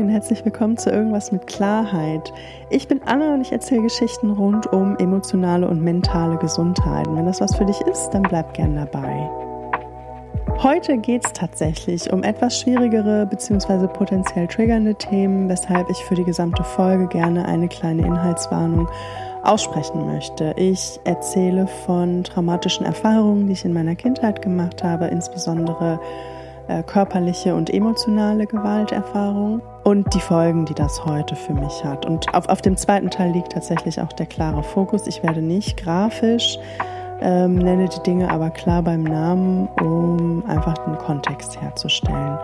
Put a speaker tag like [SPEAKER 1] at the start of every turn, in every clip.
[SPEAKER 1] und herzlich willkommen zu Irgendwas mit Klarheit. Ich bin Anna und ich erzähle Geschichten rund um emotionale und mentale Gesundheit. Und wenn das was für dich ist, dann bleib gern dabei. Heute geht es tatsächlich um etwas schwierigere bzw. potenziell triggernde Themen, weshalb ich für die gesamte Folge gerne eine kleine Inhaltswarnung aussprechen möchte. Ich erzähle von traumatischen Erfahrungen, die ich in meiner Kindheit gemacht habe, insbesondere äh, körperliche und emotionale Gewalterfahrung und die Folgen, die das heute für mich hat. Und auf, auf dem zweiten Teil liegt tatsächlich auch der klare Fokus. Ich werde nicht grafisch, ähm, nenne die Dinge aber klar beim Namen, um einfach den Kontext herzustellen.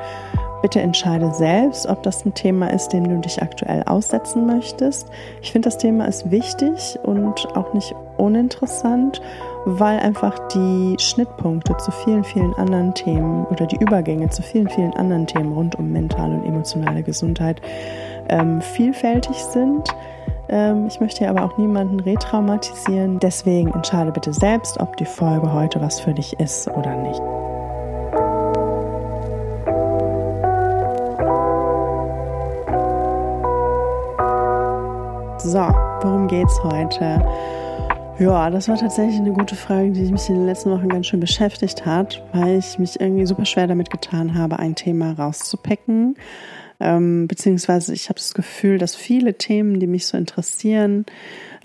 [SPEAKER 1] Bitte entscheide selbst, ob das ein Thema ist, dem du dich aktuell aussetzen möchtest. Ich finde, das Thema ist wichtig und auch nicht uninteressant, weil einfach die Schnittpunkte zu vielen, vielen anderen Themen oder die Übergänge zu vielen, vielen anderen Themen rund um mentale und emotionale Gesundheit ähm, vielfältig sind. Ähm, ich möchte aber auch niemanden retraumatisieren. Deswegen entscheide bitte selbst, ob die Folge heute was für dich ist oder nicht. So, worum geht's heute? Ja, das war tatsächlich eine gute Frage, die mich in den letzten Wochen ganz schön beschäftigt hat, weil ich mich irgendwie super schwer damit getan habe, ein Thema rauszupicken. Ähm, beziehungsweise ich habe das Gefühl, dass viele Themen, die mich so interessieren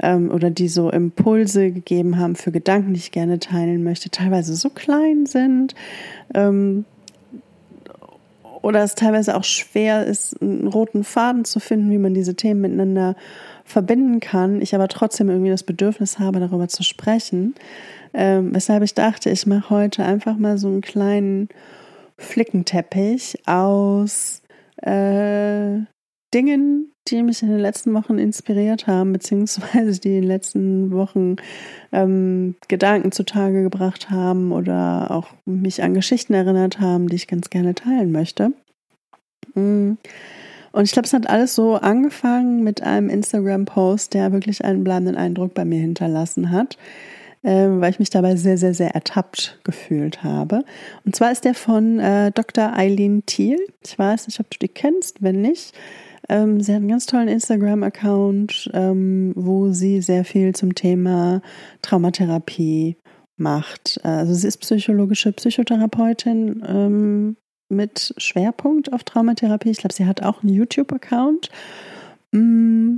[SPEAKER 1] ähm, oder die so Impulse gegeben haben für Gedanken, die ich gerne teilen möchte, teilweise so klein sind, ähm, oder es teilweise auch schwer ist, einen roten Faden zu finden, wie man diese Themen miteinander verbinden kann, ich aber trotzdem irgendwie das Bedürfnis habe, darüber zu sprechen. Ähm, weshalb ich dachte, ich mache heute einfach mal so einen kleinen Flickenteppich aus äh, Dingen, die mich in den letzten Wochen inspiriert haben, beziehungsweise die in den letzten Wochen ähm, Gedanken zutage gebracht haben oder auch mich an Geschichten erinnert haben, die ich ganz gerne teilen möchte. Mm. Und ich glaube, es hat alles so angefangen mit einem Instagram-Post, der wirklich einen bleibenden Eindruck bei mir hinterlassen hat, äh, weil ich mich dabei sehr, sehr, sehr ertappt gefühlt habe. Und zwar ist der von äh, Dr. Eileen Thiel. Ich weiß nicht, ob du die kennst, wenn nicht. Ähm, sie hat einen ganz tollen Instagram-Account, ähm, wo sie sehr viel zum Thema Traumatherapie macht. Also sie ist psychologische Psychotherapeutin ähm, mit Schwerpunkt auf Traumatherapie. Ich glaube, sie hat auch einen YouTube-Account. Mm,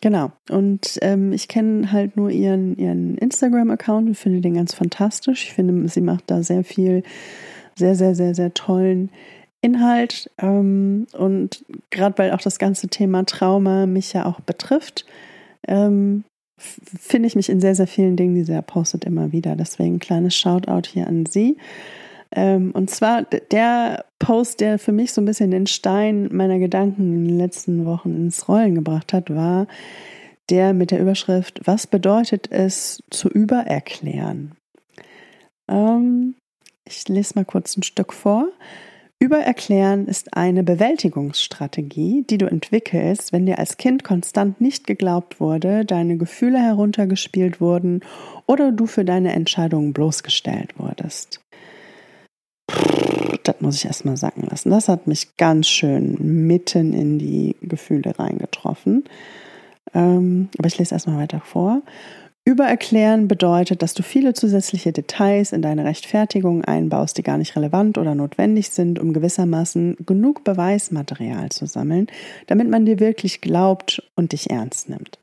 [SPEAKER 1] genau. Und ähm, ich kenne halt nur ihren, ihren Instagram-Account und finde den ganz fantastisch. Ich finde, sie macht da sehr viel, sehr, sehr, sehr, sehr tollen Inhalt. Ähm, und gerade weil auch das ganze Thema Trauma mich ja auch betrifft, ähm, finde ich mich in sehr, sehr vielen Dingen, die sie postet, immer wieder. Deswegen ein kleines Shoutout hier an sie. Ähm, und zwar der Post, der für mich so ein bisschen den Stein meiner Gedanken in den letzten Wochen ins Rollen gebracht hat, war der mit der Überschrift Was bedeutet es zu übererklären? Ähm, ich lese mal kurz ein Stück vor. Übererklären ist eine Bewältigungsstrategie, die du entwickelst, wenn dir als Kind konstant nicht geglaubt wurde, deine Gefühle heruntergespielt wurden oder du für deine Entscheidungen bloßgestellt wurdest. Das muss ich erstmal sacken lassen. Das hat mich ganz schön mitten in die Gefühle reingetroffen. Ähm, aber ich lese erstmal weiter vor. Übererklären bedeutet, dass du viele zusätzliche Details in deine Rechtfertigung einbaust, die gar nicht relevant oder notwendig sind, um gewissermaßen genug Beweismaterial zu sammeln, damit man dir wirklich glaubt und dich ernst nimmt.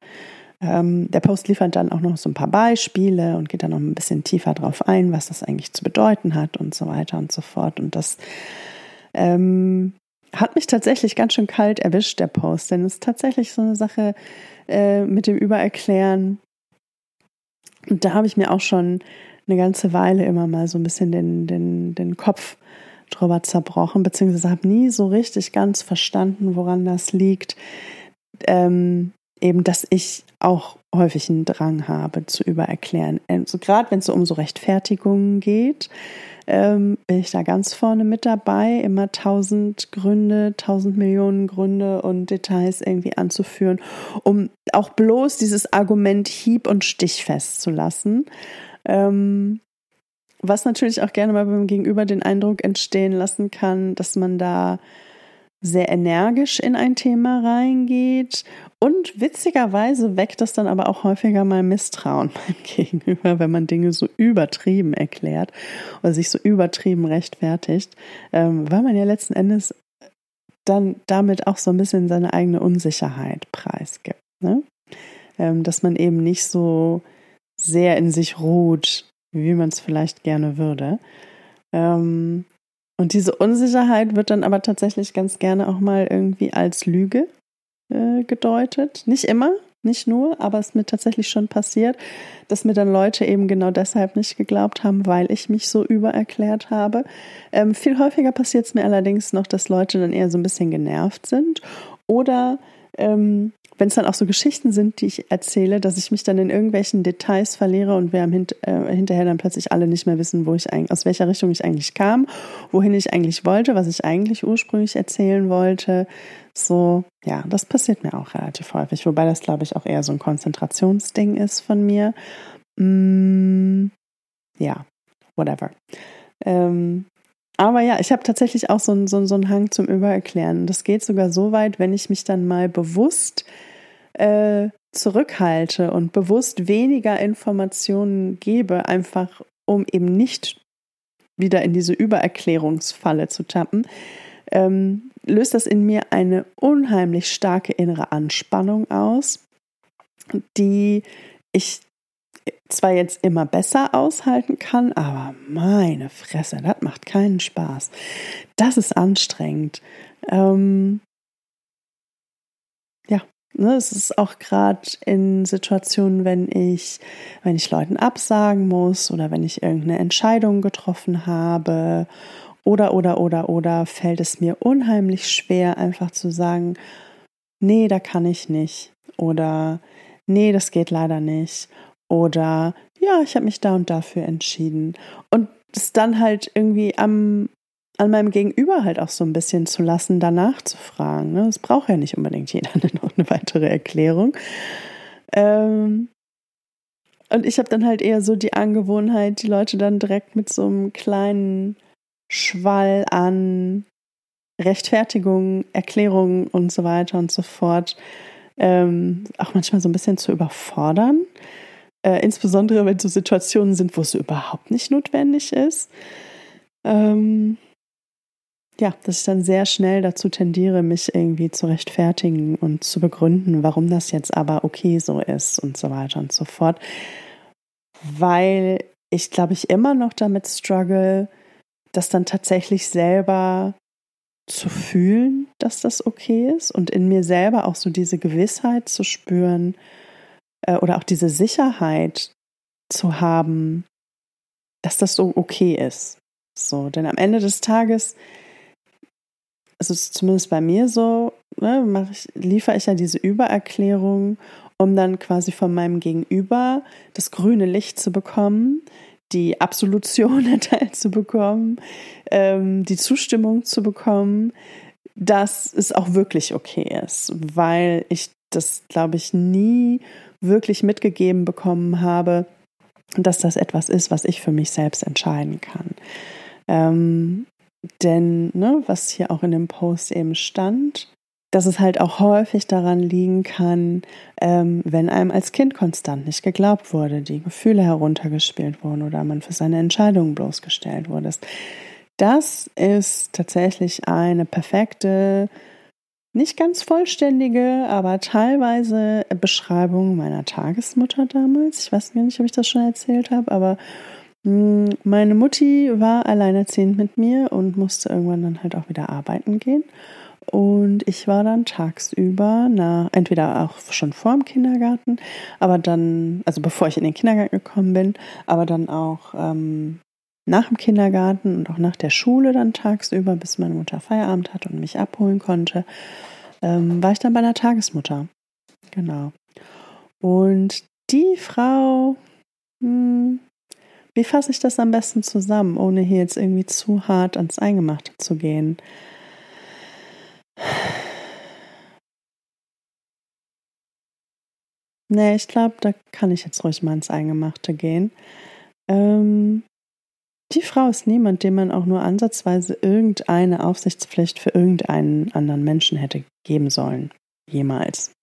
[SPEAKER 1] Ähm, der Post liefert dann auch noch so ein paar Beispiele und geht dann noch ein bisschen tiefer drauf ein, was das eigentlich zu bedeuten hat und so weiter und so fort. Und das ähm, hat mich tatsächlich ganz schön kalt erwischt, der Post, denn es ist tatsächlich so eine Sache äh, mit dem Übererklären. Und da habe ich mir auch schon eine ganze Weile immer mal so ein bisschen den, den, den Kopf drüber zerbrochen, beziehungsweise habe nie so richtig ganz verstanden, woran das liegt. Ähm, eben, dass ich auch häufig einen Drang habe zu übererklären. Also gerade wenn es um so Rechtfertigungen geht, ähm, bin ich da ganz vorne mit dabei, immer tausend Gründe, tausend Millionen Gründe und Details irgendwie anzuführen, um auch bloß dieses Argument hieb- und stichfest zu lassen. Ähm, was natürlich auch gerne mal beim Gegenüber den Eindruck entstehen lassen kann, dass man da sehr energisch in ein Thema reingeht. Und witzigerweise weckt das dann aber auch häufiger mal Misstrauen beim Gegenüber, wenn man Dinge so übertrieben erklärt oder sich so übertrieben rechtfertigt, ähm, weil man ja letzten Endes dann damit auch so ein bisschen seine eigene Unsicherheit preisgibt. Ne? Ähm, dass man eben nicht so sehr in sich ruht, wie man es vielleicht gerne würde. Ähm, und diese Unsicherheit wird dann aber tatsächlich ganz gerne auch mal irgendwie als Lüge äh, gedeutet. Nicht immer, nicht nur, aber es ist mir tatsächlich schon passiert, dass mir dann Leute eben genau deshalb nicht geglaubt haben, weil ich mich so übererklärt habe. Ähm, viel häufiger passiert es mir allerdings noch, dass Leute dann eher so ein bisschen genervt sind oder ähm, wenn es dann auch so Geschichten sind, die ich erzähle, dass ich mich dann in irgendwelchen Details verliere und wir hint, äh, hinterher dann plötzlich alle nicht mehr wissen, wo ich aus welcher Richtung ich eigentlich kam, wohin ich eigentlich wollte, was ich eigentlich ursprünglich erzählen wollte. So, ja, das passiert mir auch relativ häufig, wobei das, glaube ich, auch eher so ein Konzentrationsding ist von mir. Mm, ja, whatever. Ähm, aber ja, ich habe tatsächlich auch so einen, so, so einen Hang zum Übererklären. Das geht sogar so weit, wenn ich mich dann mal bewusst äh, zurückhalte und bewusst weniger Informationen gebe, einfach um eben nicht wieder in diese Übererklärungsfalle zu tappen, ähm, löst das in mir eine unheimlich starke innere Anspannung aus, die ich zwar jetzt immer besser aushalten kann, aber meine Fresse, das macht keinen Spaß. Das ist anstrengend. Ähm, ne, es ist auch gerade in Situationen, wenn ich, wenn ich Leuten absagen muss oder wenn ich irgendeine Entscheidung getroffen habe oder oder oder oder fällt es mir unheimlich schwer, einfach zu sagen, nee, da kann ich nicht oder nee, das geht leider nicht oder ja, ich habe mich da und dafür entschieden. Und es dann halt irgendwie am, an meinem Gegenüber halt auch so ein bisschen zu lassen, danach zu fragen. Ne? Es braucht ja nicht unbedingt jeder noch eine weitere Erklärung. Ähm, und ich habe dann halt eher so die Angewohnheit, die Leute dann direkt mit so einem kleinen Schwall an Rechtfertigungen, Erklärungen und so weiter und so fort ähm, auch manchmal so ein bisschen zu überfordern. Äh, insbesondere wenn so Situationen sind, wo es überhaupt nicht notwendig ist. Ähm, ja, dass ich dann sehr schnell dazu tendiere, mich irgendwie zu rechtfertigen und zu begründen, warum das jetzt aber okay so ist und so weiter und so fort. Weil ich glaube, ich immer noch damit struggle, das dann tatsächlich selber zu fühlen, dass das okay ist und in mir selber auch so diese Gewissheit zu spüren, äh, oder auch diese Sicherheit zu haben, dass das so okay ist. So, denn am Ende des Tages, also zumindest bei mir so, ne, ich, liefere ich ja diese Übererklärung, um dann quasi von meinem Gegenüber das grüne Licht zu bekommen, die Absolution erteilt zu bekommen, ähm, die Zustimmung zu bekommen, dass es auch wirklich okay ist, weil ich das, glaube ich, nie wirklich mitgegeben bekommen habe, dass das etwas ist, was ich für mich selbst entscheiden kann. Ähm, denn, ne, was hier auch in dem Post eben stand, dass es halt auch häufig daran liegen kann, ähm, wenn einem als Kind konstant nicht geglaubt wurde, die Gefühle heruntergespielt wurden oder man für seine Entscheidungen bloßgestellt wurde. Das ist tatsächlich eine perfekte nicht ganz vollständige, aber teilweise Beschreibung meiner Tagesmutter damals. Ich weiß gar nicht, ob ich das schon erzählt habe, aber meine Mutti war alleinerziehend mit mir und musste irgendwann dann halt auch wieder arbeiten gehen. Und ich war dann tagsüber, na, entweder auch schon vor dem Kindergarten, aber dann, also bevor ich in den Kindergarten gekommen bin, aber dann auch ähm, nach dem Kindergarten und auch nach der Schule dann tagsüber, bis meine Mutter Feierabend hatte und mich abholen konnte, ähm, war ich dann bei einer Tagesmutter. Genau. Und die Frau, hm, wie fasse ich das am besten zusammen, ohne hier jetzt irgendwie zu hart ans Eingemachte zu gehen? Nee, ich glaube, da kann ich jetzt ruhig mal ins Eingemachte gehen. Ähm, die Frau ist niemand, dem man auch nur ansatzweise irgendeine Aufsichtspflicht für irgendeinen anderen Menschen hätte geben sollen. Jemals.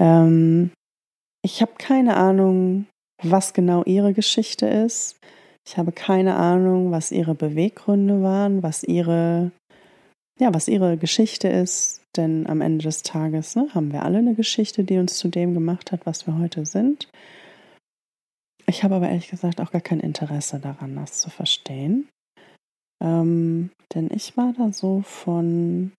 [SPEAKER 1] Ähm, ich habe keine Ahnung, was genau ihre Geschichte ist. Ich habe keine Ahnung, was ihre Beweggründe waren, was ihre, ja, was ihre Geschichte ist. Denn am Ende des Tages ne, haben wir alle eine Geschichte, die uns zu dem gemacht hat, was wir heute sind. Ich habe aber ehrlich gesagt auch gar kein Interesse daran, das zu verstehen. Ähm, denn ich war da so von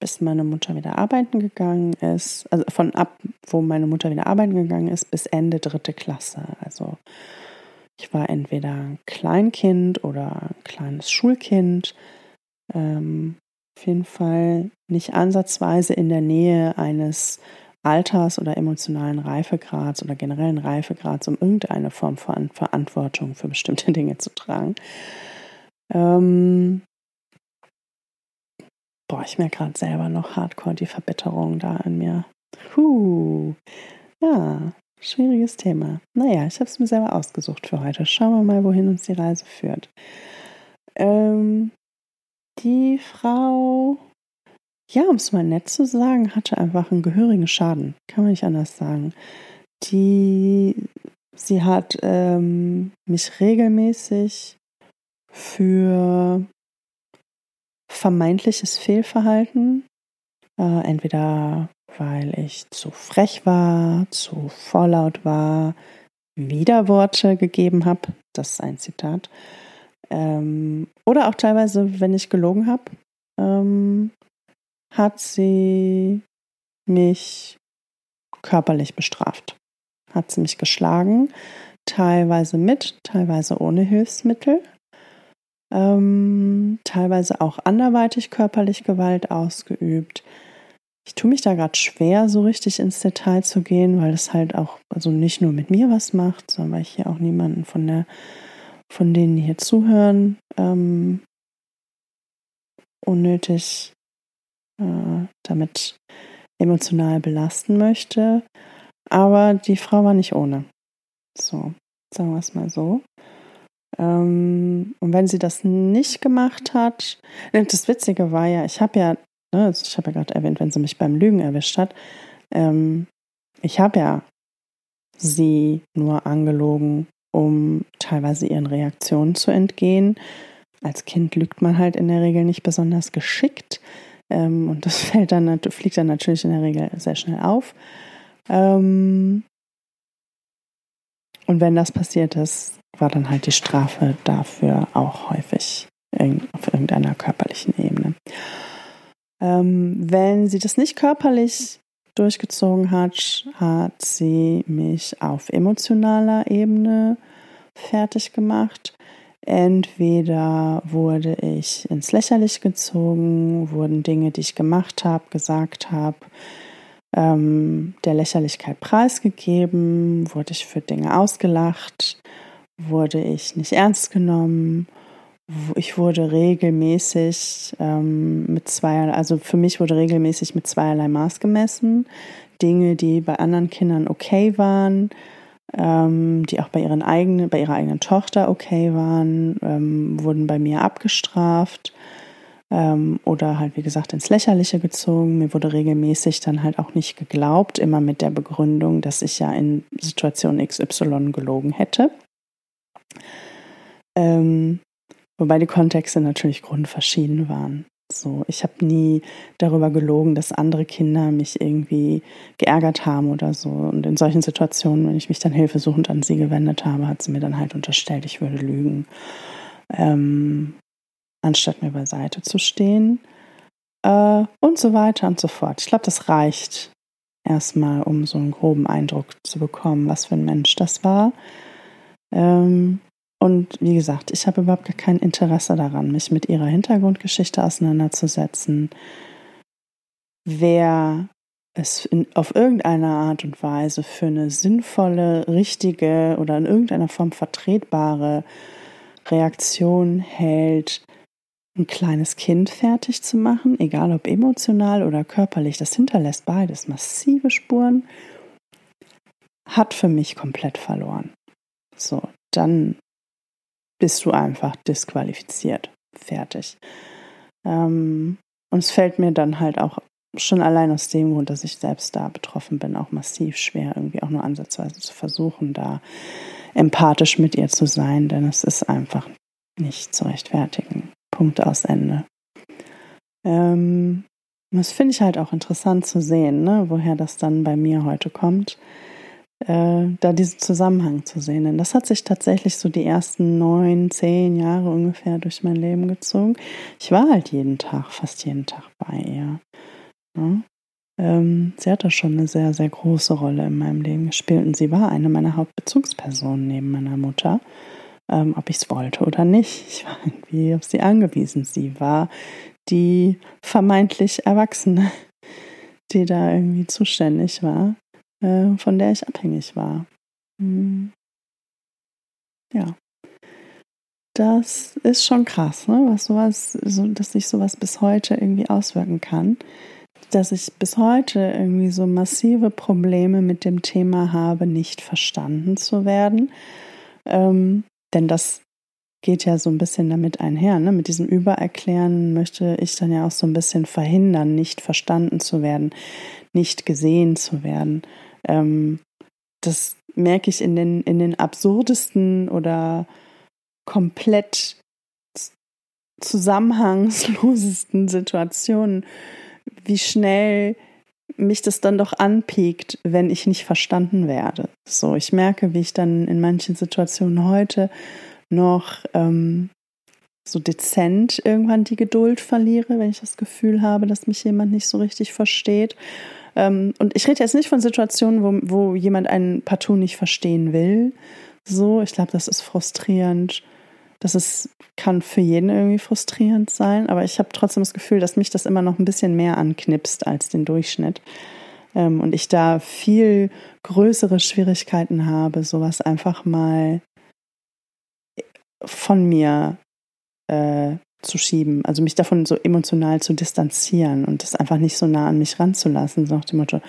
[SPEAKER 1] bis meine Mutter wieder arbeiten gegangen ist, also von ab, wo meine Mutter wieder arbeiten gegangen ist, bis Ende dritte Klasse. Also ich war entweder ein Kleinkind oder ein kleines Schulkind. Ähm, auf jeden Fall nicht ansatzweise in der Nähe eines Alters oder emotionalen Reifegrads oder generellen Reifegrads, um irgendeine Form von Verantwortung für bestimmte Dinge zu tragen. Ähm, boah, ich merke gerade selber noch hardcore die Verbitterung da in mir. Puh. Ja, schwieriges Thema. Naja, ich habe es mir selber ausgesucht für heute. Schauen wir mal, wohin uns die Reise führt. Ähm, die Frau, ja, um es mal nett zu sagen, hatte einfach einen gehörigen Schaden. Kann man nicht anders sagen. Die, sie hat ähm, mich regelmäßig für vermeintliches Fehlverhalten. Äh, entweder weil ich zu frech war, zu vorlaut war, Widerworte gegeben habe. Das ist ein Zitat. Ähm, oder auch teilweise, wenn ich gelogen habe, ähm, hat sie mich körperlich bestraft. Hat sie mich geschlagen, teilweise mit, teilweise ohne Hilfsmittel ähm, teilweise auch anderweitig körperlich Gewalt ausgeübt. Ich tue mich da gerade schwer, so richtig ins Detail zu gehen, weil es halt auch also nicht nur mit mir was macht, sondern weil ich hier auch niemanden von der, von denen hier zuhören, ähm, unnötig äh, damit emotional belasten möchte. Aber die Frau war nicht ohne. So, sagen wir es mal so. Ähm, und wenn sie das nicht gemacht hat, das Witzige war ja, ich habe ja, ne, ich habe ja gerade erwähnt, wenn sie mich beim Lügen erwischt hat, ähm, ich habe ja sie nur angelogen, um teilweise ihren Reaktionen zu entgehen. Als Kind lügt man halt in der Regel nicht besonders geschickt. Ähm, und das fällt dann, fliegt dann natürlich in der Regel sehr schnell auf. Und wenn das passiert ist, war dann halt die Strafe dafür auch häufig auf irgendeiner körperlichen Ebene. Ähm, wenn sie das nicht körperlich durchgezogen hat, hat sie mich auf emotionaler Ebene fertig gemacht. Entweder wurde ich ins Lächerliche gezogen, wurden Dinge, die ich gemacht habe, gesagt habe, ähm, der Lächerlichkeit preisgegeben, wurde ich für Dinge ausgelacht, wurde ich nicht ernst genommen. Ich wurde regelmäßig ähm, mit zweierlei, also für mich wurde regelmäßig mit zweierlei Maß gemessen. Dinge, die bei anderen Kindern okay waren, ähm, die auch bei, ihren eigenen, bei ihrer eigenen Tochter okay waren, ähm, wurden bei mir abgestraft ähm, oder halt, wie gesagt, ins Lächerliche gezogen. Mir wurde regelmäßig dann halt auch nicht geglaubt, immer mit der Begründung, dass ich ja in Situation XY gelogen hätte. Ähm, wobei die Kontexte natürlich grundverschieden waren. So, ich habe nie darüber gelogen, dass andere Kinder mich irgendwie geärgert haben oder so. Und in solchen Situationen, wenn ich mich dann hilfesuchend an sie gewendet habe, hat sie mir dann halt unterstellt, ich würde lügen, ähm, anstatt mir beiseite zu stehen. Äh, und so weiter und so fort. Ich glaube, das reicht erstmal, um so einen groben Eindruck zu bekommen, was für ein Mensch das war. Ähm, und wie gesagt, ich habe überhaupt gar kein Interesse daran, mich mit ihrer Hintergrundgeschichte auseinanderzusetzen. Wer es in, auf irgendeine Art und Weise für eine sinnvolle, richtige oder in irgendeiner Form vertretbare Reaktion hält, ein kleines Kind fertig zu machen, egal ob emotional oder körperlich, das hinterlässt beides massive Spuren, hat für mich komplett verloren. So, dann bist du einfach disqualifiziert. Fertig. Ähm, und es fällt mir dann halt auch schon allein aus dem Grund, dass ich selbst da betroffen bin, auch massiv schwer, irgendwie auch nur ansatzweise zu versuchen, da empathisch mit ihr zu sein, denn es ist einfach nicht zu rechtfertigen. Punkt aus Ende. Ähm, das finde ich halt auch interessant zu sehen, ne, woher das dann bei mir heute kommt, äh, da diesen Zusammenhang zu sehen. Denn das hat sich tatsächlich so die ersten neun, zehn Jahre ungefähr durch mein Leben gezogen. Ich war halt jeden Tag, fast jeden Tag bei ihr. Ne? Ähm, sie hat da schon eine sehr, sehr große Rolle in meinem Leben gespielt und sie war eine meiner Hauptbezugspersonen neben meiner Mutter. Ähm, ob ich es wollte oder nicht. Ich war irgendwie auf sie angewiesen. Sie war die vermeintlich Erwachsene, die da irgendwie zuständig war, äh, von der ich abhängig war. Mhm. Ja. Das ist schon krass, ne? was sowas, so, dass sich sowas bis heute irgendwie auswirken kann dass ich bis heute irgendwie so massive Probleme mit dem Thema habe, nicht verstanden zu werden. Ähm, denn das geht ja so ein bisschen damit einher. Ne? Mit diesem Übererklären möchte ich dann ja auch so ein bisschen verhindern, nicht verstanden zu werden, nicht gesehen zu werden. Ähm, das merke ich in den, in den absurdesten oder komplett zusammenhangslosesten Situationen wie schnell mich das dann doch anpiekt, wenn ich nicht verstanden werde. So, ich merke, wie ich dann in manchen Situationen heute noch ähm, so dezent irgendwann die Geduld verliere, wenn ich das Gefühl habe, dass mich jemand nicht so richtig versteht. Ähm, und ich rede jetzt nicht von Situationen, wo, wo jemand einen partout nicht verstehen will. So, ich glaube, das ist frustrierend das ist, kann für jeden irgendwie frustrierend sein, aber ich habe trotzdem das Gefühl, dass mich das immer noch ein bisschen mehr anknipst als den Durchschnitt. Ähm, und ich da viel größere Schwierigkeiten habe, sowas einfach mal von mir äh, zu schieben, also mich davon so emotional zu distanzieren und das einfach nicht so nah an mich ranzulassen, so nach dem Motto,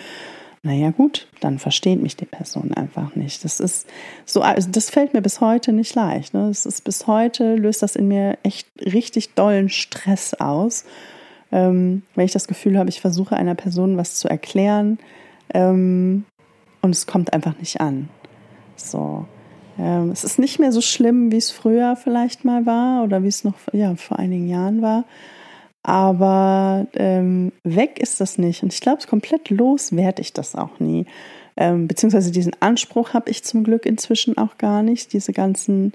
[SPEAKER 1] naja gut, dann versteht mich die Person einfach nicht. Das ist so, also das fällt mir bis heute nicht leicht. Ne? Das ist bis heute löst das in mir echt richtig dollen Stress aus, ähm, wenn ich das Gefühl habe, ich versuche einer Person was zu erklären ähm, und es kommt einfach nicht an. So. Ähm, es ist nicht mehr so schlimm, wie es früher vielleicht mal war oder wie es noch ja, vor einigen Jahren war. Aber ähm, weg ist das nicht. Und ich glaube, komplett los werde ich das auch nie. Ähm, beziehungsweise diesen Anspruch habe ich zum Glück inzwischen auch gar nicht. Diese ganzen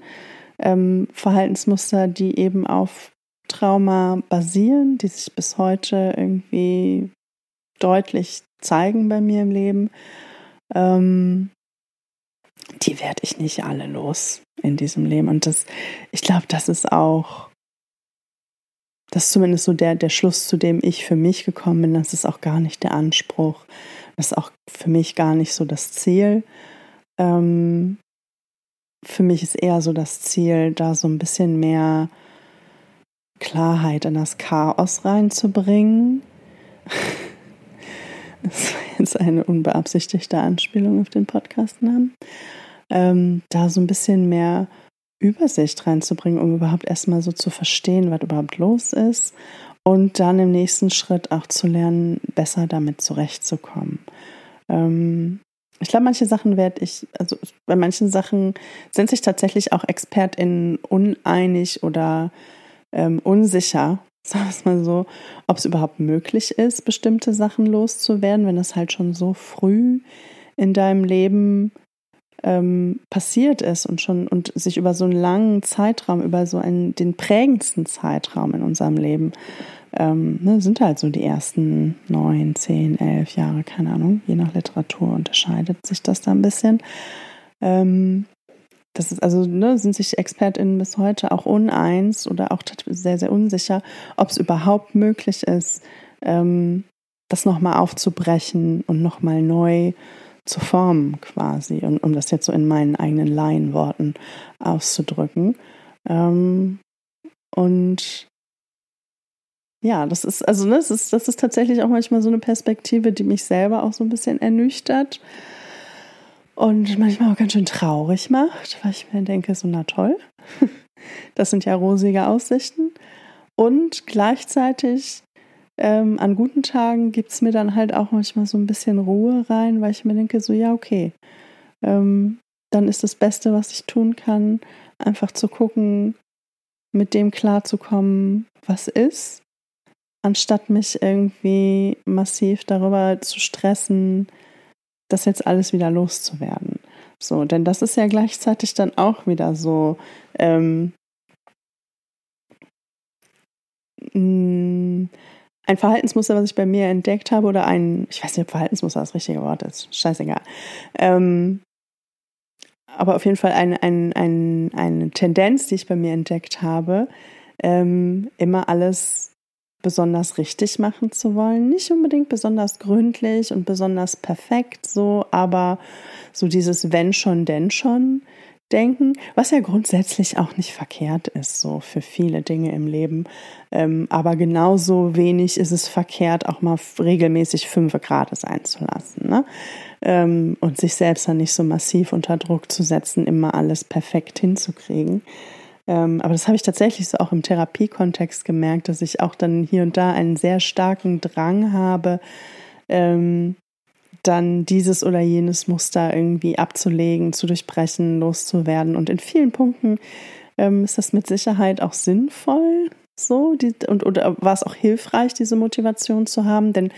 [SPEAKER 1] ähm, Verhaltensmuster, die eben auf Trauma basieren, die sich bis heute irgendwie deutlich zeigen bei mir im Leben, ähm, die werde ich nicht alle los in diesem Leben. Und das, ich glaube, das ist auch das ist zumindest so der, der Schluss, zu dem ich für mich gekommen bin. Das ist auch gar nicht der Anspruch. Das ist auch für mich gar nicht so das Ziel. Ähm, für mich ist eher so das Ziel, da so ein bisschen mehr Klarheit in das Chaos reinzubringen. Das war jetzt eine unbeabsichtigte Anspielung auf den Podcastnamen. Ähm, da so ein bisschen mehr Übersicht reinzubringen, um überhaupt erstmal so zu verstehen, was überhaupt los ist und dann im nächsten Schritt auch zu lernen, besser damit zurechtzukommen. Ähm, ich glaube, manche Sachen werde ich, also bei manchen Sachen sind sich tatsächlich auch ExpertInnen uneinig oder ähm, unsicher, sagen wir es mal so, ob es überhaupt möglich ist, bestimmte Sachen loszuwerden, wenn das halt schon so früh in deinem Leben ähm, passiert ist und schon und sich über so einen langen Zeitraum, über so einen den prägendsten Zeitraum in unserem Leben, ähm, ne, sind halt so die ersten neun, zehn, elf Jahre, keine Ahnung, je nach Literatur unterscheidet sich das da ein bisschen. Ähm, das ist also, ne, sind sich ExpertInnen bis heute auch uneins oder auch sehr, sehr unsicher, ob es überhaupt möglich ist, ähm, das nochmal aufzubrechen und nochmal neu zu formen quasi, und, um das jetzt so in meinen eigenen Laienworten auszudrücken. Ähm, und ja, das ist, also ne, das ist, das ist tatsächlich auch manchmal so eine Perspektive, die mich selber auch so ein bisschen ernüchtert und manchmal auch ganz schön traurig macht, weil ich mir denke, so na toll, Das sind ja rosige Aussichten. Und gleichzeitig ähm, an guten Tagen gibt es mir dann halt auch manchmal so ein bisschen Ruhe rein, weil ich mir denke, so ja, okay, ähm, dann ist das Beste, was ich tun kann, einfach zu gucken, mit dem klarzukommen, was ist, anstatt mich irgendwie massiv darüber zu stressen, das jetzt alles wieder loszuwerden. So, denn das ist ja gleichzeitig dann auch wieder so, ähm, mm, ein Verhaltensmuster, was ich bei mir entdeckt habe, oder ein, ich weiß nicht, ob Verhaltensmuster das richtige Wort ist, scheißegal. Ähm, aber auf jeden Fall eine, eine, eine, eine Tendenz, die ich bei mir entdeckt habe, ähm, immer alles besonders richtig machen zu wollen. Nicht unbedingt besonders gründlich und besonders perfekt so, aber so dieses wenn schon, denn schon denken, was ja grundsätzlich auch nicht verkehrt ist, so für viele Dinge im Leben. Ähm, aber genauso wenig ist es verkehrt, auch mal regelmäßig fünf Grad sein zu lassen. Ne? Ähm, und sich selbst dann nicht so massiv unter Druck zu setzen, immer alles perfekt hinzukriegen. Ähm, aber das habe ich tatsächlich so auch im Therapiekontext gemerkt, dass ich auch dann hier und da einen sehr starken Drang habe, ähm, dann dieses oder jenes Muster irgendwie abzulegen, zu durchbrechen, loszuwerden. Und in vielen Punkten ähm, ist das mit Sicherheit auch sinnvoll, so die, und oder war es auch hilfreich, diese Motivation zu haben, denn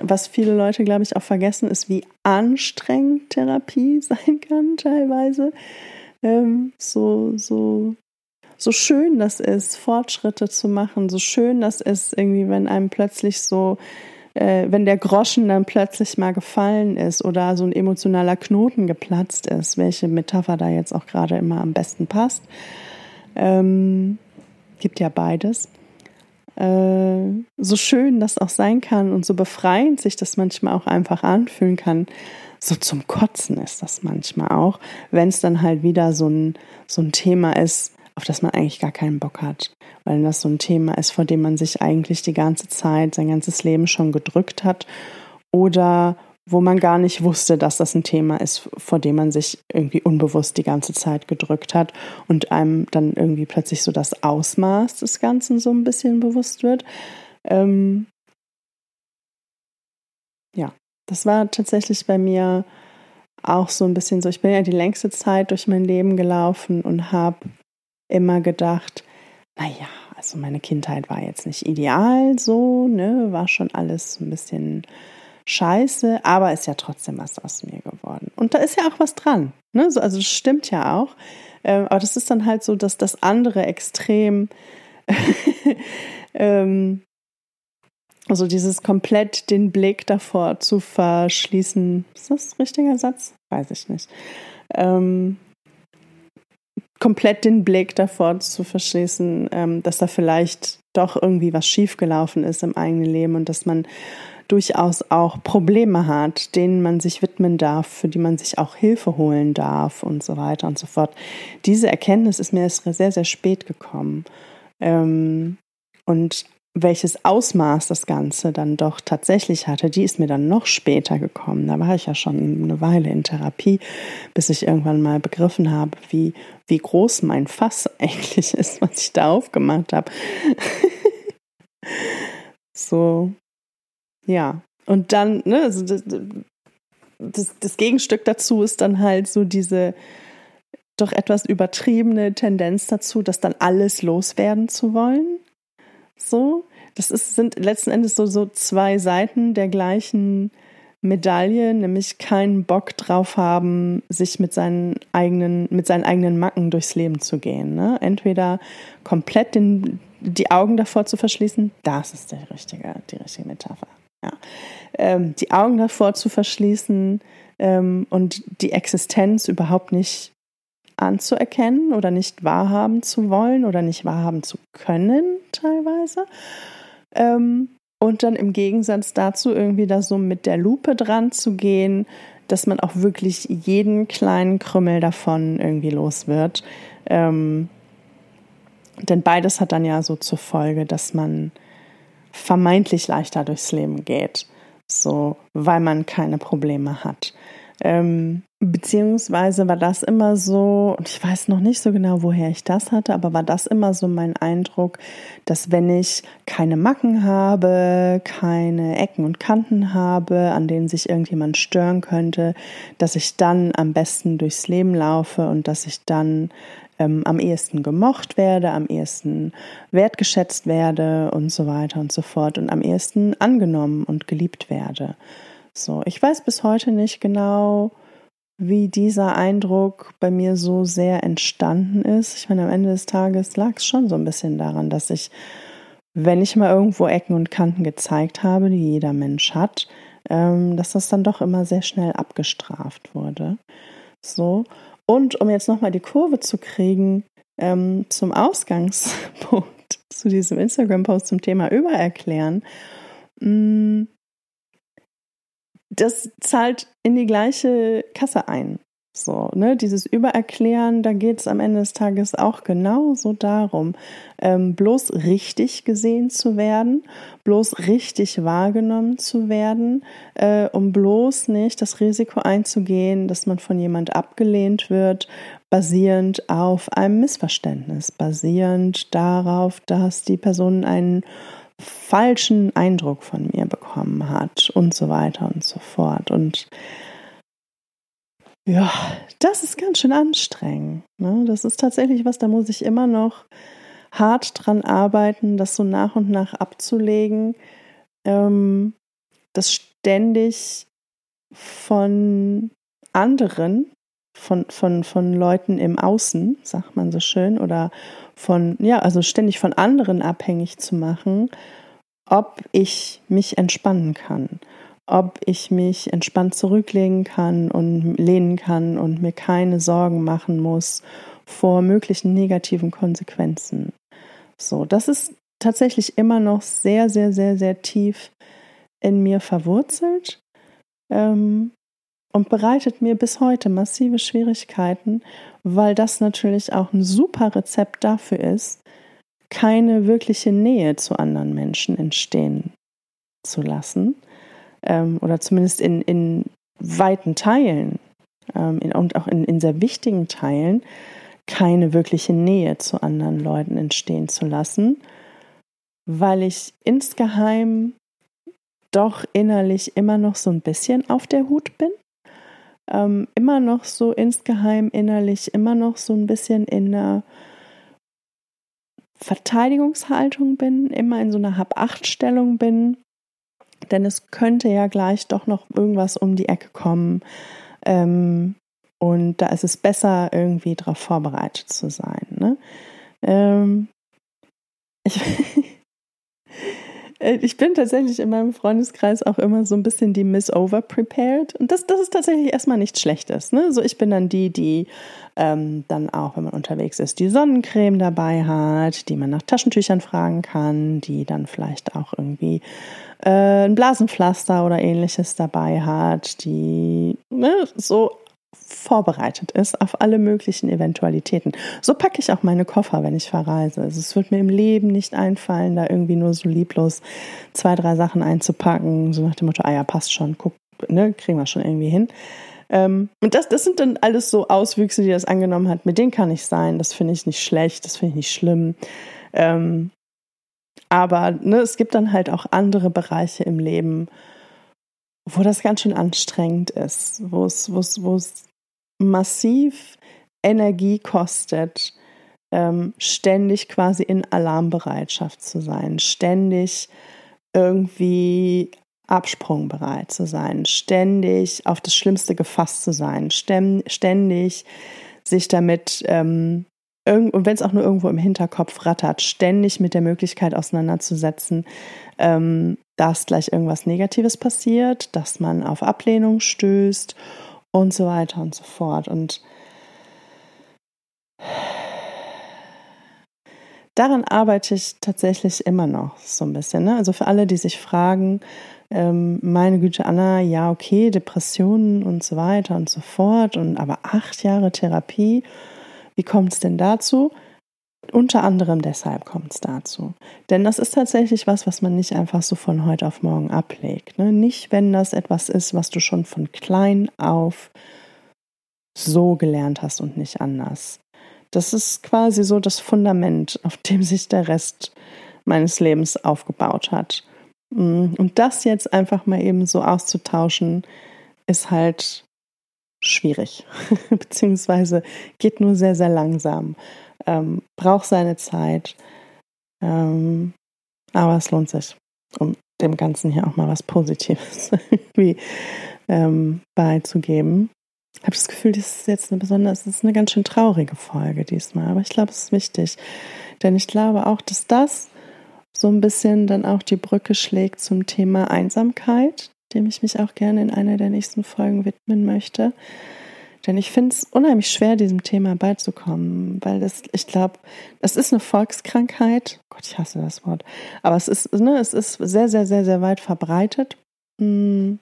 [SPEAKER 1] was viele Leute, glaube ich, auch vergessen, ist, wie anstrengend Therapie sein kann teilweise. Ähm, so, so, so schön das ist, Fortschritte zu machen, so schön das ist, irgendwie, wenn einem plötzlich so äh, wenn der Groschen dann plötzlich mal gefallen ist oder so ein emotionaler Knoten geplatzt ist, welche Metapher da jetzt auch gerade immer am besten passt. Ähm, gibt ja beides. Äh, so schön das auch sein kann und so befreiend sich das manchmal auch einfach anfühlen kann, so zum Kotzen ist das manchmal auch, wenn es dann halt wieder so ein, so ein Thema ist, auf das man eigentlich gar keinen Bock hat. Weil das so ein Thema ist, vor dem man sich eigentlich die ganze Zeit, sein ganzes Leben schon gedrückt hat. Oder wo man gar nicht wusste, dass das ein Thema ist, vor dem man sich irgendwie unbewusst die ganze Zeit gedrückt hat und einem dann irgendwie plötzlich so das Ausmaß des Ganzen so ein bisschen bewusst wird. Ähm ja, das war tatsächlich bei mir auch so ein bisschen so. Ich bin ja die längste Zeit durch mein Leben gelaufen und habe immer gedacht, naja, also meine Kindheit war jetzt nicht ideal so, ne, war schon alles ein bisschen scheiße, aber ist ja trotzdem was aus mir geworden. Und da ist ja auch was dran, ne, so, also das stimmt ja auch, ähm, aber das ist dann halt so, dass das andere Extrem, ähm, also dieses komplett den Blick davor zu verschließen, ist das ein richtiger Satz? Weiß ich nicht. Ähm, komplett den Blick davor zu verschließen, ähm, dass da vielleicht doch irgendwie was schiefgelaufen ist im eigenen Leben und dass man durchaus auch Probleme hat, denen man sich widmen darf, für die man sich auch Hilfe holen darf und so weiter und so fort. Diese Erkenntnis ist mir erst sehr, sehr spät gekommen. Ähm, und welches Ausmaß das Ganze dann doch tatsächlich hatte, die ist mir dann noch später gekommen. Da war ich ja schon eine Weile in Therapie, bis ich irgendwann mal begriffen habe, wie, wie groß mein Fass eigentlich ist, was ich da aufgemacht habe. so, ja. Und dann, ne, also das, das, das Gegenstück dazu ist dann halt so diese doch etwas übertriebene Tendenz dazu, das dann alles loswerden zu wollen so, das ist, sind letzten Endes so, so zwei Seiten der gleichen Medaille, nämlich keinen Bock drauf haben, sich mit seinen eigenen, mit seinen eigenen Macken durchs Leben zu gehen. Ne? Entweder komplett den, die Augen davor zu verschließen, das ist die richtige, die richtige Metapher. Ja. Ähm, die Augen davor zu verschließen ähm, und die Existenz überhaupt nicht anzuerkennen oder nicht wahrhaben zu wollen oder nicht wahrhaben zu können, teilweise. Ähm, und dann im Gegensatz dazu irgendwie da so mit der Lupe dran zu gehen, dass man auch wirklich jeden kleinen Krümmel davon irgendwie los wird. Ähm, denn beides hat dann ja so zur Folge, dass man vermeintlich leichter durchs Leben geht, so weil man keine Probleme hat. Ähm, beziehungsweise war das immer so, und ich weiß noch nicht so genau, woher ich das hatte, aber war das immer so mein Eindruck, dass wenn ich keine Macken habe, keine Ecken und Kanten habe, an denen sich irgendjemand stören könnte, dass ich dann am besten durchs Leben laufe und dass ich dann ähm, am ehesten gemocht werde, am ehesten wertgeschätzt werde und so weiter und so fort und am ehesten angenommen und geliebt werde. So, ich weiß bis heute nicht genau, wie dieser Eindruck bei mir so sehr entstanden ist. Ich meine, am Ende des Tages lag es schon so ein bisschen daran, dass ich, wenn ich mal irgendwo Ecken und Kanten gezeigt habe, die jeder Mensch hat, ähm, dass das dann doch immer sehr schnell abgestraft wurde. So. Und um jetzt nochmal die Kurve zu kriegen ähm, zum Ausgangspunkt zu diesem Instagram-Post zum Thema Übererklären, mh, mm, das zahlt in die gleiche Kasse ein. So, ne, dieses Übererklären, da geht es am Ende des Tages auch genauso darum, ähm, bloß richtig gesehen zu werden, bloß richtig wahrgenommen zu werden, äh, um bloß nicht das Risiko einzugehen, dass man von jemand abgelehnt wird, basierend auf einem Missverständnis, basierend darauf, dass die Person einen falschen Eindruck von mir bekommen hat und so weiter und so fort. Und ja, das ist ganz schön anstrengend. Ne? Das ist tatsächlich was, da muss ich immer noch hart dran arbeiten, das so nach und nach abzulegen, ähm, das ständig von anderen, von, von, von Leuten im Außen, sagt man so schön, oder von, ja, also ständig von anderen abhängig zu machen, ob ich mich entspannen kann ob ich mich entspannt zurücklegen kann und lehnen kann und mir keine Sorgen machen muss vor möglichen negativen Konsequenzen. So, das ist tatsächlich immer noch sehr, sehr, sehr, sehr tief in mir verwurzelt ähm, und bereitet mir bis heute massive Schwierigkeiten, weil das natürlich auch ein super Rezept dafür ist, keine wirkliche Nähe zu anderen Menschen entstehen zu lassen ähm, oder zumindest in, in weiten Teilen ähm, in, und auch in, in sehr wichtigen Teilen keine wirkliche Nähe zu anderen Leuten entstehen zu lassen, weil ich insgeheim doch innerlich immer noch so ein bisschen auf der Hut bin. Ähm, immer noch so insgeheim innerlich, immer noch so ein bisschen in einer Verteidigungshaltung bin, immer in so einer Hab-Acht-Stellung bin denn es könnte ja gleich doch noch irgendwas um die Ecke kommen. Ähm, und da ist es besser, irgendwie darauf vorbereitet zu sein. Ne? Ähm, ich, ich, bin tatsächlich in meinem Freundeskreis auch immer so ein bisschen die Miss Over Prepared. Und das, das ist tatsächlich erstmal nichts Schlechtes. Ne? So, ich bin dann die, die ähm, dann auch, wenn man unterwegs ist, die Sonnencreme dabei hat, die man nach Taschentüchern fragen kann, die dann vielleicht auch irgendwie äh, ein Blasenpflaster oder ähnliches dabei hat, die ne, so vorbereitet ist auf alle möglichen Eventualitäten. So packe ich auch meine Koffer, wenn ich verreise. Also es wird mir im Leben nicht einfallen, da irgendwie nur so lieblos zwei, drei Sachen einzupacken, so nach dem Motto, ah ja, passt schon, guck, ne, kriegen wir schon irgendwie hin. Ähm, und das, das sind dann alles so Auswüchse, die das angenommen hat. Mit denen kann ich sein. Das finde ich nicht schlecht, das finde ich nicht schlimm. Ähm, aber ne, es gibt dann halt auch andere Bereiche im Leben, wo das ganz schön anstrengend ist, wo es, wo es, wo es massiv Energie kostet, ähm, ständig quasi in Alarmbereitschaft zu sein, ständig irgendwie absprungbereit zu sein, ständig auf das Schlimmste gefasst zu sein, ständig sich damit ähm, und wenn es auch nur irgendwo im Hinterkopf rattert, ständig mit der Möglichkeit auseinanderzusetzen, ähm, dass gleich irgendwas Negatives passiert, dass man auf Ablehnung stößt und so weiter und so fort. Und daran arbeite ich tatsächlich immer noch so ein bisschen. Ne? Also für alle, die sich fragen, ähm, meine Güte, Anna, ja, okay, Depressionen und so weiter und so fort, und aber acht Jahre Therapie wie kommt es denn dazu? Unter anderem deshalb kommt es dazu. Denn das ist tatsächlich was, was man nicht einfach so von heute auf morgen ablegt. Ne? Nicht, wenn das etwas ist, was du schon von klein auf so gelernt hast und nicht anders. Das ist quasi so das Fundament, auf dem sich der Rest meines Lebens aufgebaut hat. Mm, und das jetzt einfach mal eben so auszutauschen, ist halt schwierig, beziehungsweise geht nur sehr, sehr langsam, ähm, braucht seine Zeit, ähm, aber es lohnt sich, um dem Ganzen hier auch mal was Positives irgendwie ähm, beizugeben. Ich habe das Gefühl, das ist jetzt eine besonders, es ist eine ganz schön traurige Folge diesmal, aber ich glaube, es ist wichtig, denn ich glaube auch, dass das so ein bisschen dann auch die Brücke schlägt zum Thema Einsamkeit, dem ich mich auch gerne in einer der nächsten Folgen widmen möchte. Denn ich finde es unheimlich schwer, diesem Thema beizukommen, weil das, ich glaube, es ist eine Volkskrankheit. Gott, ich hasse das Wort. Aber es ist, ne, es ist sehr, sehr, sehr, sehr weit verbreitet hm.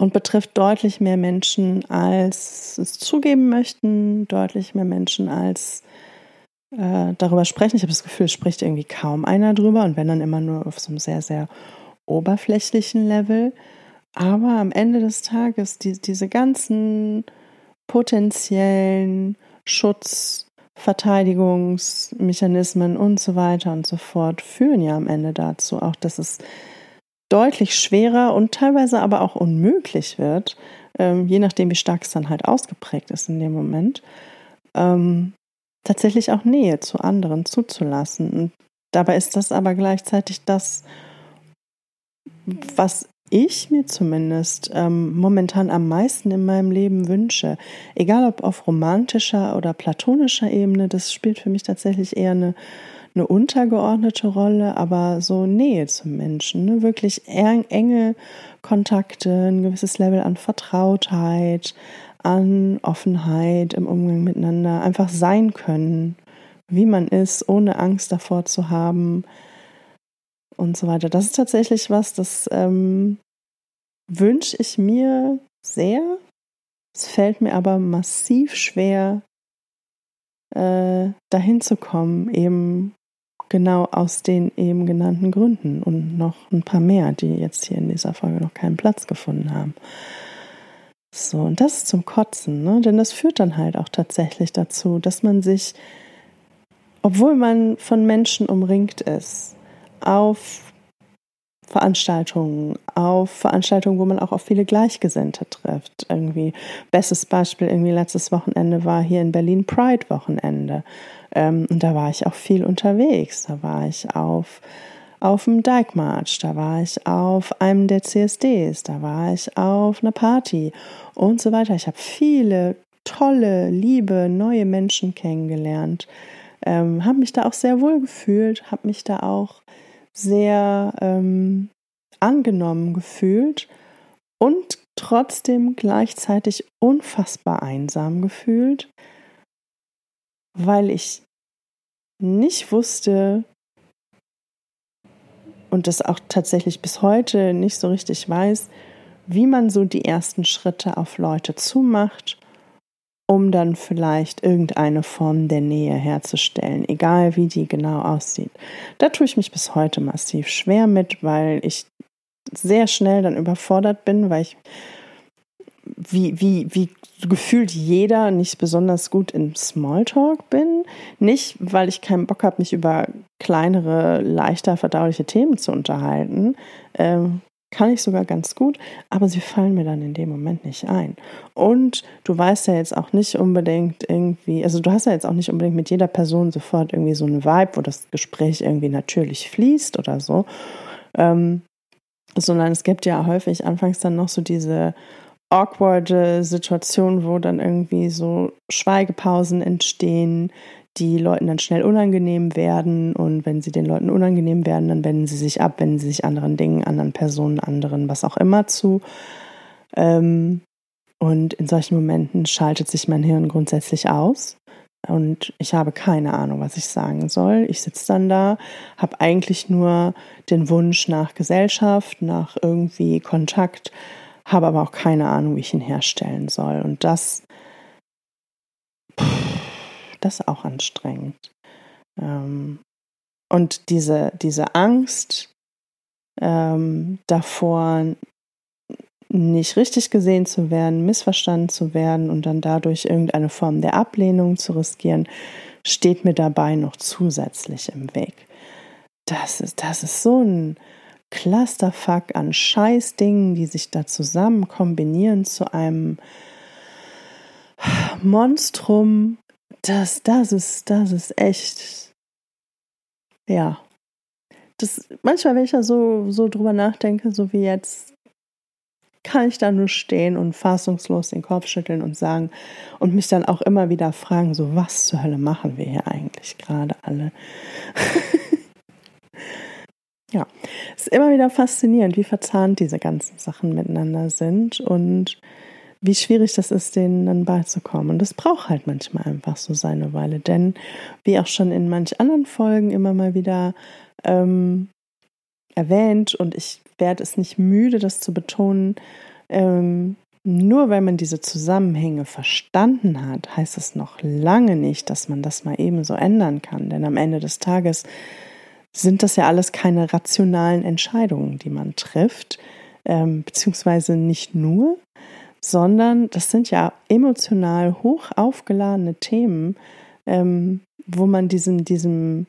[SPEAKER 1] und betrifft deutlich mehr Menschen, als es zugeben möchten, deutlich mehr Menschen, als äh, darüber sprechen. Ich habe das Gefühl, es spricht irgendwie kaum einer drüber und wenn dann immer nur auf so einem sehr, sehr oberflächlichen Level. Aber am Ende des Tages, die, diese ganzen potenziellen Schutz, Verteidigungsmechanismen und so weiter und so fort führen ja am Ende dazu auch, dass es deutlich schwerer und teilweise aber auch unmöglich wird, ähm, je nachdem, wie stark es dann halt ausgeprägt ist in dem Moment, ähm, tatsächlich auch Nähe zu anderen zuzulassen. Und dabei ist das aber gleichzeitig das, was ich mir zumindest ähm, momentan am meisten in meinem Leben wünsche. Egal ob auf romantischer oder platonischer Ebene, das spielt für mich tatsächlich eher eine, eine untergeordnete Rolle, aber so Nähe zum Menschen, ne? wirklich enge Kontakte, ein gewisses Level an Vertrautheit, an Offenheit im Umgang miteinander, einfach sein können, wie man ist, ohne Angst davor zu haben und so weiter. Das ist tatsächlich was, das ähm, wünsche ich mir sehr. Es fällt mir aber massiv schwer, äh, dahin zu kommen, eben genau aus den eben genannten Gründen und noch ein paar mehr, die jetzt hier in dieser Folge noch keinen Platz gefunden haben. So, und das ist zum Kotzen, ne? denn das führt dann halt auch tatsächlich dazu, dass man sich, obwohl man von Menschen umringt ist, auf Veranstaltungen, auf Veranstaltungen, wo man auch auf viele Gleichgesinnte trifft. Irgendwie, bestes Beispiel, irgendwie letztes Wochenende war hier in Berlin Pride-Wochenende. Ähm, und da war ich auch viel unterwegs. Da war ich auf auf dem Dijkmarch, da war ich auf einem der CSDs, da war ich auf einer Party und so weiter. Ich habe viele tolle, liebe, neue Menschen kennengelernt, ähm, habe mich da auch sehr wohl gefühlt, habe mich da auch sehr ähm, angenommen gefühlt und trotzdem gleichzeitig unfassbar einsam gefühlt, weil ich nicht wusste, und das auch tatsächlich bis heute nicht so richtig weiß, wie man so die ersten Schritte auf Leute zumacht, um dann vielleicht irgendeine Form der Nähe herzustellen, egal wie die genau aussieht. Da tue ich mich bis heute massiv schwer mit, weil ich sehr schnell dann überfordert bin, weil ich wie, wie, wie gefühlt jeder nicht besonders gut im Smalltalk bin. Nicht, weil ich keinen Bock habe, mich über kleinere, leichter verdauliche Themen zu unterhalten. Ähm, kann ich sogar ganz gut, aber sie fallen mir dann in dem Moment nicht ein. Und du weißt ja jetzt auch nicht unbedingt irgendwie, also du hast ja jetzt auch nicht unbedingt mit jeder Person sofort irgendwie so eine Vibe, wo das Gespräch irgendwie natürlich fließt oder so. Ähm, sondern es gibt ja häufig anfangs dann noch so diese awkwarde Situation, wo dann irgendwie so Schweigepausen entstehen, die Leuten dann schnell unangenehm werden und wenn sie den Leuten unangenehm werden, dann wenden sie sich ab, wenden sie sich anderen Dingen, anderen Personen, anderen, was auch immer zu. Ähm, und in solchen Momenten schaltet sich mein Hirn grundsätzlich aus und ich habe keine Ahnung, was ich sagen soll. Ich sitze dann da, habe eigentlich nur den Wunsch nach Gesellschaft, nach irgendwie Kontakt, habe aber auch keine Ahnung, wie ich ihn herstellen soll. Und das, Das ist auch anstrengend. Ähm, und diese, diese Angst ähm, davor, nicht richtig gesehen zu werden, missverstanden zu werden und dann dadurch irgendeine Form der Ablehnung zu riskieren, steht mir dabei noch zusätzlich im Weg. Das ist, das ist so ein Clusterfuck an Scheißdingen, die sich da zusammen kombinieren zu einem Monstrum. Das, das ist, das ist echt, ja. Das, manchmal, wenn ich da so, so drüber nachdenke, so wie jetzt, kann ich da nur stehen und fassungslos den Kopf schütteln und sagen und mich dann auch immer wieder fragen, so was zur Hölle machen wir hier eigentlich gerade alle? ja, es ist immer wieder faszinierend, wie verzahnt diese ganzen Sachen miteinander sind und wie schwierig das ist, denen dann beizukommen. Und das braucht halt manchmal einfach so seine Weile, denn wie auch schon in manch anderen Folgen immer mal wieder ähm, erwähnt und ich werde es nicht müde, das zu betonen. Ähm, nur weil man diese Zusammenhänge verstanden hat, heißt es noch lange nicht, dass man das mal eben so ändern kann. Denn am Ende des Tages sind das ja alles keine rationalen Entscheidungen, die man trifft, ähm, beziehungsweise nicht nur, sondern das sind ja emotional hoch aufgeladene Themen, ähm, wo man diesem, diesem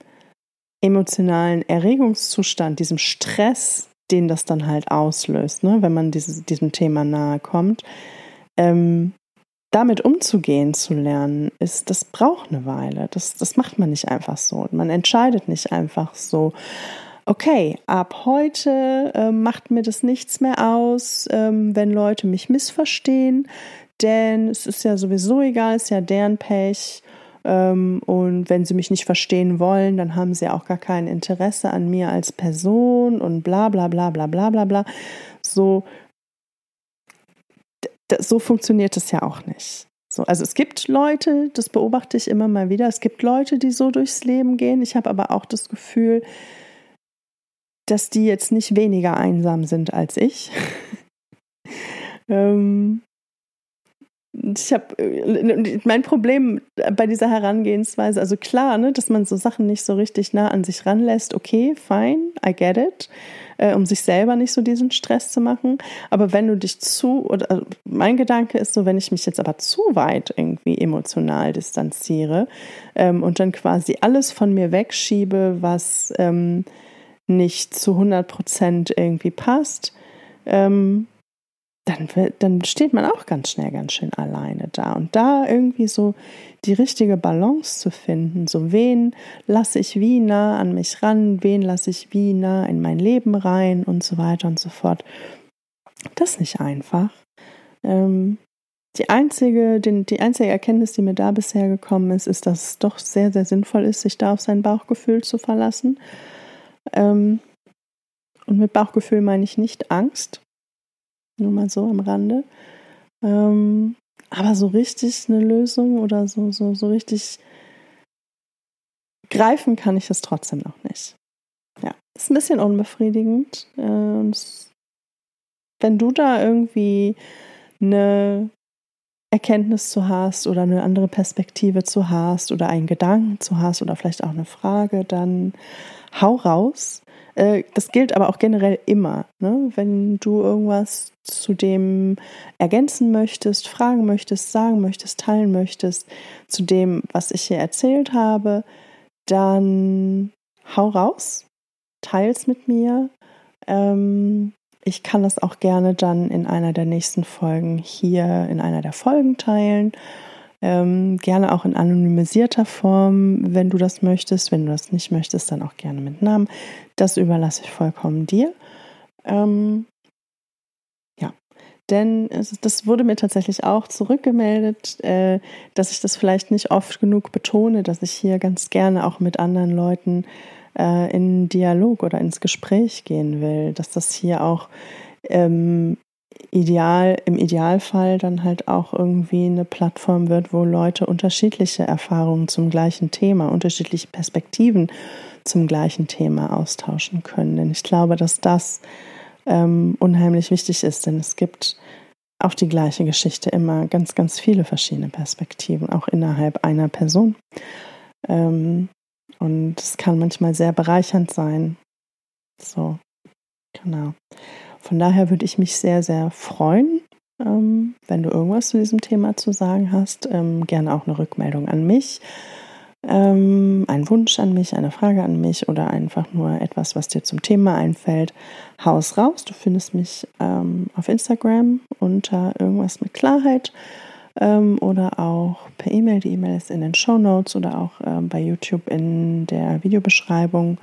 [SPEAKER 1] emotionalen Erregungszustand, diesem Stress, den das dann halt auslöst, ne, wenn man dieses, diesem Thema nahe kommt, ähm, damit umzugehen zu lernen, ist, das braucht eine Weile. Das, das macht man nicht einfach so. Man entscheidet nicht einfach so, okay, ab heute äh, macht mir das nichts mehr aus, ähm, wenn Leute mich missverstehen, denn es ist ja sowieso egal, es ist ja deren Pech ähm, und wenn sie mich nicht verstehen wollen, dann haben sie auch gar kein Interesse an mir als Person und bla bla bla bla bla bla bla. So, so funktioniert es ja auch nicht. So, also es gibt Leute, das beobachte ich immer mal wieder, es gibt Leute, die so durchs Leben gehen. Ich habe aber auch das Gefühl, dass die jetzt nicht weniger einsam sind als ich. ähm, ich habe äh, mein Problem bei dieser Herangehensweise, also klar, ne, dass man so Sachen nicht so richtig nah an sich ranlässt, okay, fine, I get it, äh, um sich selber nicht so diesen Stress zu machen. Aber wenn du dich zu, oder also mein Gedanke ist so, wenn ich mich jetzt aber zu weit irgendwie emotional distanziere ähm, und dann quasi alles von mir wegschiebe, was ähm, nicht zu 100 Prozent irgendwie passt, ähm, dann, dann steht man auch ganz schnell ganz schön alleine da. Und da irgendwie so die richtige Balance zu finden, so wen lasse ich wie nah an mich ran, wen lasse ich wie nah in mein Leben rein und so weiter und so fort. Das ist nicht einfach. Ähm, die einzige, die, die einzige Erkenntnis, die mir da bisher gekommen ist, ist, dass es doch sehr, sehr sinnvoll ist, sich da auf sein Bauchgefühl zu verlassen. Ähm, und mit Bauchgefühl meine ich nicht Angst, nur mal so am Rande. Ähm, aber so richtig eine Lösung oder so, so, so richtig greifen kann ich es trotzdem noch nicht. Ja, ist ein bisschen unbefriedigend. Und wenn du da irgendwie eine Erkenntnis zu hast oder eine andere Perspektive zu hast oder einen Gedanken zu hast oder vielleicht auch eine Frage, dann hau raus. Äh, das gilt aber auch generell immer. Ne? Wenn du irgendwas zu dem ergänzen möchtest, fragen möchtest, sagen möchtest, teilen möchtest, zu dem, was ich hier erzählt habe, dann hau raus, teils mit mir. Ähm, ich kann das auch gerne dann in einer der nächsten Folgen hier in einer der Folgen teilen. Ähm, gerne auch in anonymisierter Form, wenn du das möchtest. Wenn du das nicht möchtest, dann auch gerne mit Namen. Das überlasse ich vollkommen dir. Ähm, ja, denn es, das wurde mir tatsächlich auch zurückgemeldet, äh, dass ich das vielleicht nicht oft genug betone, dass ich hier ganz gerne auch mit anderen Leuten äh, in Dialog oder ins Gespräch gehen will, dass das hier auch ähm, ideal, im Idealfall dann halt auch irgendwie eine Plattform wird, wo Leute unterschiedliche Erfahrungen zum gleichen Thema, unterschiedliche Perspektiven zum gleichen Thema austauschen können. Denn ich glaube, dass das ähm, unheimlich wichtig ist, denn es gibt auf die gleiche Geschichte immer ganz, ganz viele verschiedene Perspektiven, auch innerhalb einer Person. Ähm, und es kann manchmal sehr bereichernd sein. So, genau. Von daher würde ich mich sehr, sehr freuen, ähm, wenn du irgendwas zu diesem Thema zu sagen hast. Ähm, gerne auch eine Rückmeldung an mich ähm, ein Wunsch an mich, eine Frage an mich oder einfach nur etwas, was dir zum Thema einfällt, haus raus. Du findest mich ähm, auf Instagram unter irgendwas mit Klarheit ähm, oder auch per E-Mail. Die E-Mail ist in den Show Notes oder auch ähm, bei YouTube in der Videobeschreibung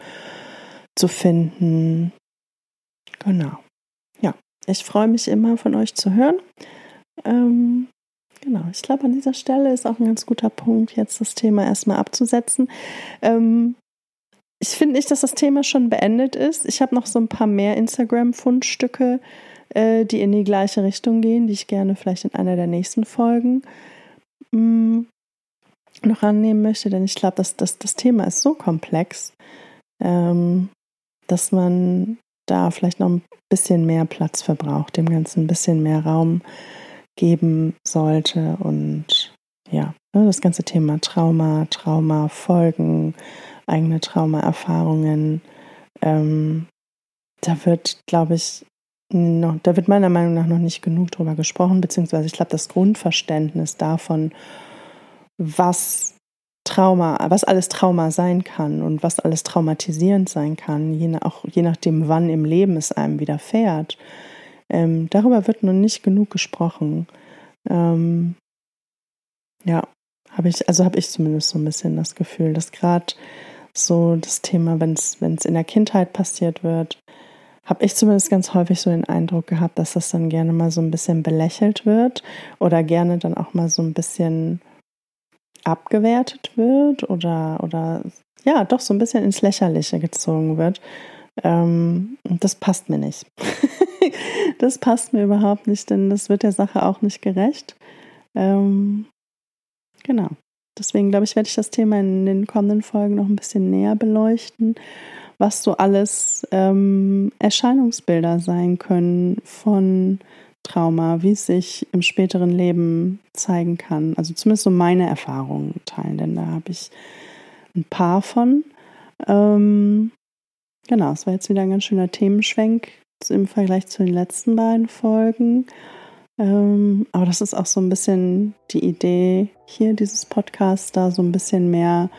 [SPEAKER 1] zu finden. Genau. Ja, ich freue mich immer von euch zu hören. Ähm, Genau, ich glaube, an dieser Stelle ist auch ein ganz guter Punkt, jetzt das Thema erstmal abzusetzen. Ähm, ich finde nicht, dass das Thema schon beendet ist. Ich habe noch so ein paar mehr Instagram-Fundstücke, äh, die in die gleiche Richtung gehen, die ich gerne vielleicht in einer der nächsten Folgen ähm, noch annehmen möchte, denn ich glaube, dass, dass das Thema ist so komplex, ähm, dass man da vielleicht noch ein bisschen mehr Platz verbraucht, dem Ganzen ein bisschen mehr Raum geben sollte. Und ja, ne, das ganze Thema Trauma, Traumafolgen, eigene Traumaerfahrungen, ähm, da wird, glaube ich, noch, da wird meiner Meinung nach noch nicht genug drüber gesprochen, beziehungsweise ich glaube, das Grundverständnis davon, was Trauma, was alles Trauma sein kann und was alles traumatisierend sein kann, je, auch je nachdem, wann im Leben es einem widerfährt, ähm, darüber wird noch nicht genug gesprochen. Ähm, ja, habe ich, also habe ich zumindest so ein bisschen das Gefühl, dass gerade so das Thema, wenn es in der Kindheit passiert wird, habe ich zumindest ganz häufig so den Eindruck gehabt, dass das dann gerne mal so ein bisschen belächelt wird oder gerne dann auch mal so ein bisschen abgewertet wird oder, oder ja, doch so ein bisschen ins Lächerliche gezogen wird. Ähm, das passt mir nicht. das passt mir überhaupt nicht, denn das wird der Sache auch nicht gerecht. Ähm, genau. Deswegen glaube ich, werde ich das Thema in den kommenden Folgen noch ein bisschen näher beleuchten, was so alles ähm, Erscheinungsbilder sein können von Trauma, wie es sich im späteren Leben zeigen kann. Also zumindest so meine Erfahrungen teilen, denn da habe ich ein paar von. Ähm, genau, es war jetzt wieder ein ganz schöner Themenschwenk im Vergleich zu den letzten beiden Folgen. Ähm, aber das ist auch so ein bisschen die Idee hier, dieses Podcast, da so ein bisschen mehr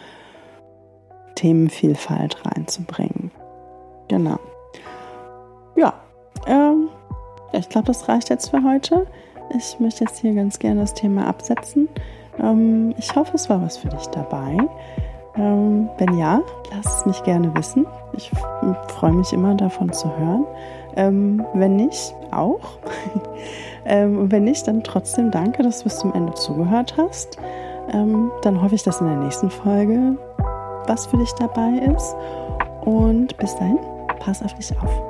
[SPEAKER 1] Themenvielfalt reinzubringen. Genau. Ja, ähm, ich glaube, das reicht jetzt für heute. Ich möchte jetzt hier ganz gerne das Thema absetzen. Ähm, ich hoffe, es war was für dich dabei. Ähm, wenn ja, lass es mich gerne wissen. Ich freue mich immer davon zu hören. Ähm, wenn nicht, auch. ähm, wenn nicht, dann trotzdem danke, dass du bis zum Ende zugehört hast. Ähm, dann hoffe ich, dass in der nächsten Folge was für dich dabei ist. Und bis dahin, pass auf dich auf.